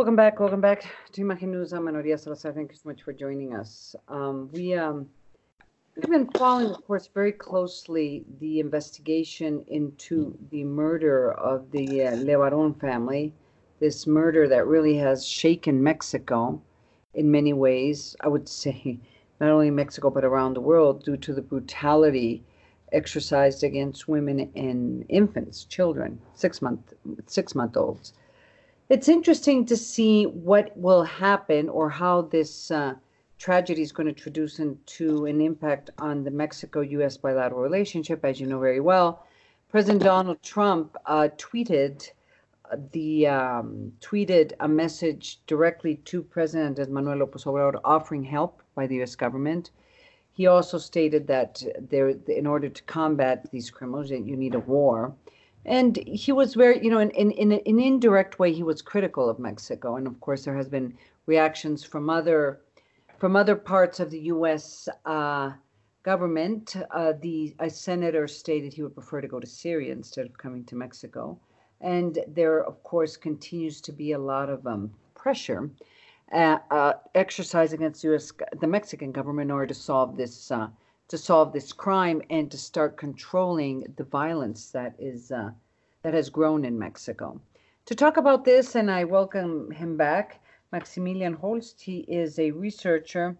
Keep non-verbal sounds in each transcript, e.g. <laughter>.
Welcome back. Welcome back to Imagen News. I'm Maria Salazar. Thank you so much for joining us. Um, we um, we've been following, of course, very closely the investigation into the murder of the uh, LeBarón family. This murder that really has shaken Mexico in many ways. I would <laughs> say not only Mexico but around the world due to the brutality exercised against women and infants, children, six month six month olds it's interesting to see what will happen or how this uh, tragedy is going to introduce into an impact on the Mexico-U.S. bilateral relationship. As you know very well, President Donald Trump uh, tweeted uh, the um, tweeted a message directly to President Manuel López Obrador offering help by the U.S. government. He also stated that there, in order to combat these criminals, you need a war and he was very, you know, in, in, in an indirect way, he was critical of Mexico. And of course, there has been reactions from other from other parts of the U.S. Uh, government. Uh, the a senator stated he would prefer to go to Syria instead of coming to Mexico. And there, of course, continues to be a lot of um, pressure uh, uh exercised against U.S. the Mexican government in order to solve this uh, to solve this crime and to start controlling the violence that is uh, that has grown in Mexico. To talk about this, and I welcome him back, Maximilian Holst. He is a researcher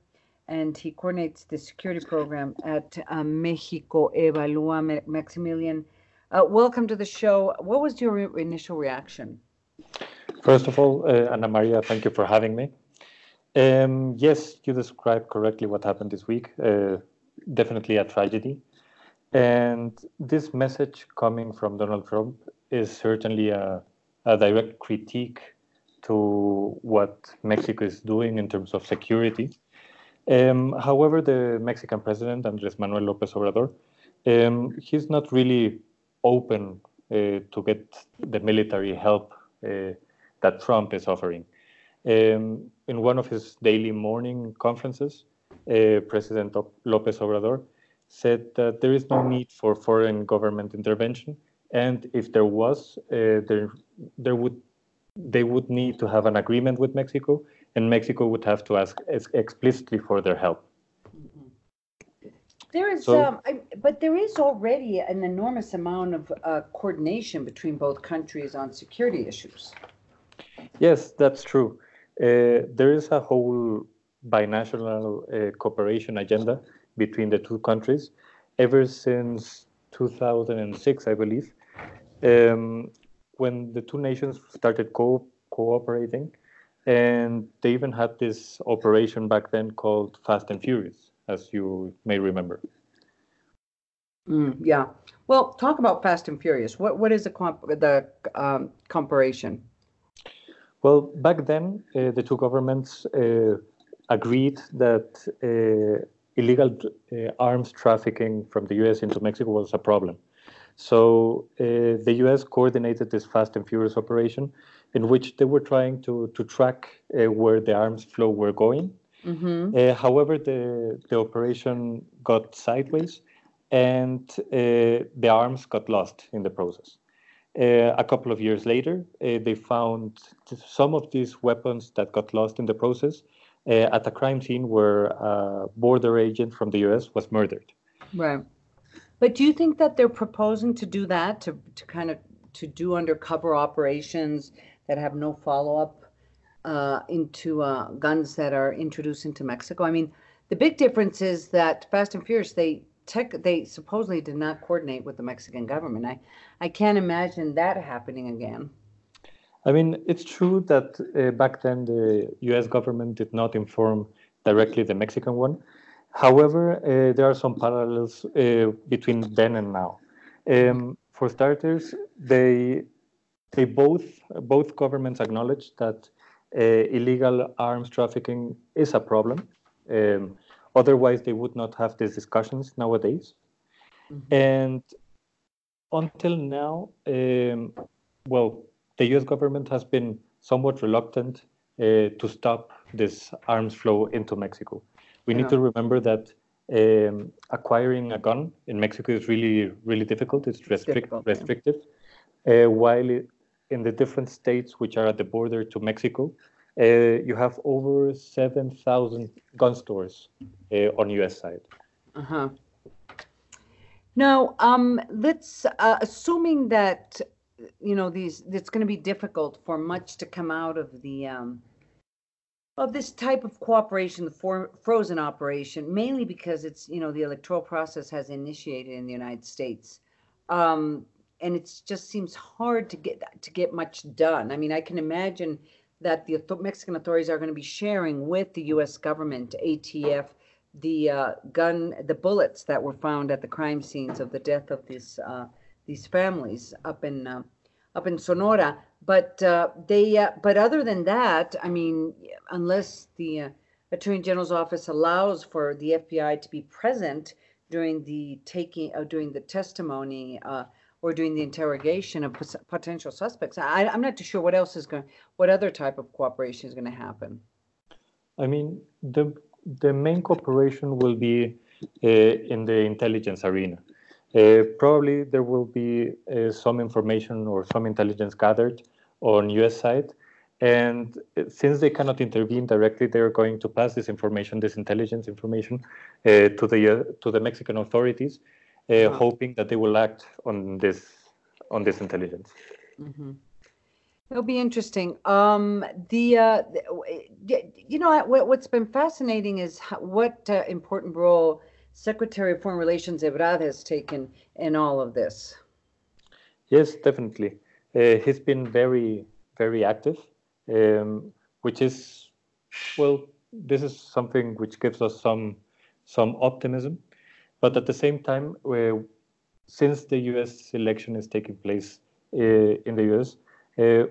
and he coordinates the security program at uh, Mexico Evalúa. Maximilian, uh, welcome to the show. What was your re- initial reaction? First of all, uh, Ana Maria, thank you for having me. Um, yes, you described correctly what happened this week. Uh, definitely a tragedy. And this message coming from Donald Trump is certainly a, a direct critique to what Mexico is doing in terms of security. Um, however, the Mexican president, Andres Manuel Lopez Obrador, um, he's not really open uh, to get the military help uh, that Trump is offering. Um, in one of his daily morning conferences, uh, President Lopez Obrador said that there is no need for foreign government intervention, and if there was, uh, there there would they would need to have an agreement with Mexico, and Mexico would have to ask explicitly for their help. There is, so, um, I, but there is already an enormous amount of uh, coordination between both countries on security issues. Yes, that's true. Uh, there is a whole binational uh, cooperation agenda between the two countries ever since 2006, I believe, um, when the two nations started co- cooperating. And they even had this operation back then called Fast and Furious, as you may remember. Mm, yeah. Well, talk about Fast and Furious. What what is the comp- the um, comparison? Well, back then, uh, the two governments uh, agreed that uh, illegal uh, arms trafficking from the U.S. into Mexico was a problem. So uh, the U.S. coordinated this fast and furious operation, in which they were trying to to track uh, where the arms flow were going. Mm-hmm. Uh, however, the the operation got sideways, and uh, the arms got lost in the process. a couple of years later, they found some of these weapons that got lost in the process uh, at a crime scene where a border agent from the US was murdered. Right. But do you think that they're proposing to do that to, to kind of to do undercover operations that have no follow up uh, into uh, guns that are introduced into Mexico? I mean, the big difference is that Fast and Furious they tech they supposedly did not coordinate with the Mexican government. I I can't imagine that happening again. I mean, it's true that uh, back then the US government did not inform directly the Mexican one. However, uh, there are some parallels uh, between then and now. Um, for starters, they they both both governments acknowledge that uh, illegal arms trafficking is a problem. Um, otherwise, they would not have these discussions nowadays. Mm-hmm. And until now, um, well, the US government has been somewhat reluctant uh, to stop this arms flow into Mexico. We need to remember that um, acquiring a gun in Mexico is really, really difficult. It's restrict, difficult, restrictive. Yeah. Uh, while it, in the different states which are at the border to Mexico, uh, you have over 7,000 gun stores uh, on US side. Uh-huh. Now, um, let's, uh, assuming that, you know, these, it's going to be difficult for much to come out of the, um, of this type of cooperation, the for, frozen operation, mainly because it's, you know, the electoral process has initiated in the United States. Um, and it just seems hard to get, to get much done. I mean, I can imagine that the Mexican authorities are going to be sharing with the U.S. government, ATF, the uh, gun, the bullets that were found at the crime scenes of the death of this uh, these families up in uh, up in Sonora. But uh, they, uh, but other than that, I mean, unless the uh, Attorney General's office allows for the FBI to be present during the taking, uh, during the testimony, uh, or during the interrogation of potential suspects, I, I'm not too sure what else is going, what other type of cooperation is going to happen. I mean, the the main cooperation will be in the intelligence arena. Uh, probably there will be uh, some information or some intelligence gathered on US side. And since they cannot intervene directly, they're going to pass this information, this intelligence information, uh, to the uh, to the Mexican authorities, uh, Wow. hoping that they will act on this on this intelligence. Mhm. It'll be interesting. Um, the, uh, the- you know, what, what's been fascinating is how, what uh, important role Secretary of Foreign Relations Ebrard has taken in all of this. Yes, definitely. Uh, he's been very, very active, um, which is, well, this is something which gives us some, some optimism. But at the same time, uh, since the U.S. election is taking place uh, in the U.S., uh,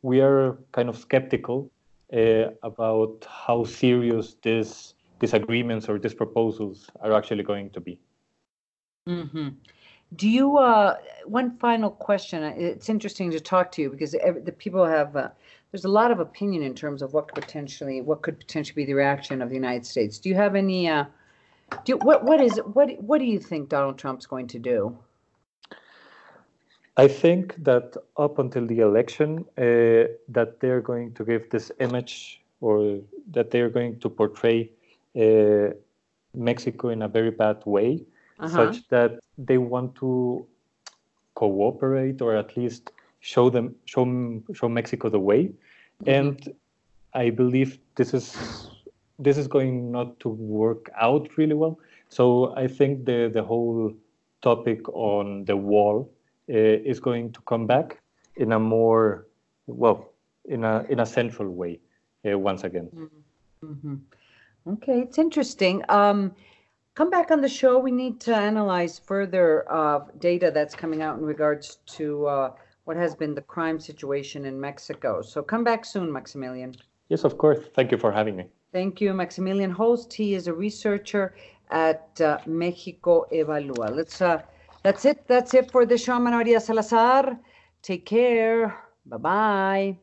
we are kind of skeptical uh, about how serious this disagreements or these proposals are actually going to be. hmm Do you, uh, one final question. It's interesting to talk to you because ev- the people have, uh, there's a lot of opinion in terms of what could potentially, what could potentially be the reaction of the United States. Do you have any, uh, do, you- what, what is, what, what do you think Donald Trump's going to do? I think that up until the election, uh, that they're going to give this image or that they're going to portray Mexico in a very bad way, Uh-huh. such that they want to cooperate or at least show them show show Mexico the way, and I believe this is this is going not to work out really well. So I think the the whole topic on the wall uh, is going to come back in a more well in a in a central way uh, once again. Mhm. Okay, it's interesting. Um, come back on the show. We need to analyze further uh, data that's coming out in regards to uh, what has been the crime situation in Mexico. So come back soon, Maximilian. Yes, of course. Thank you for having me. Thank you, Maximilian Holst. He is a researcher at uh, Mexico Evalúa. Let's. Uh, that's it. That's it for the show. Maria Salazar. Take care. Bye bye.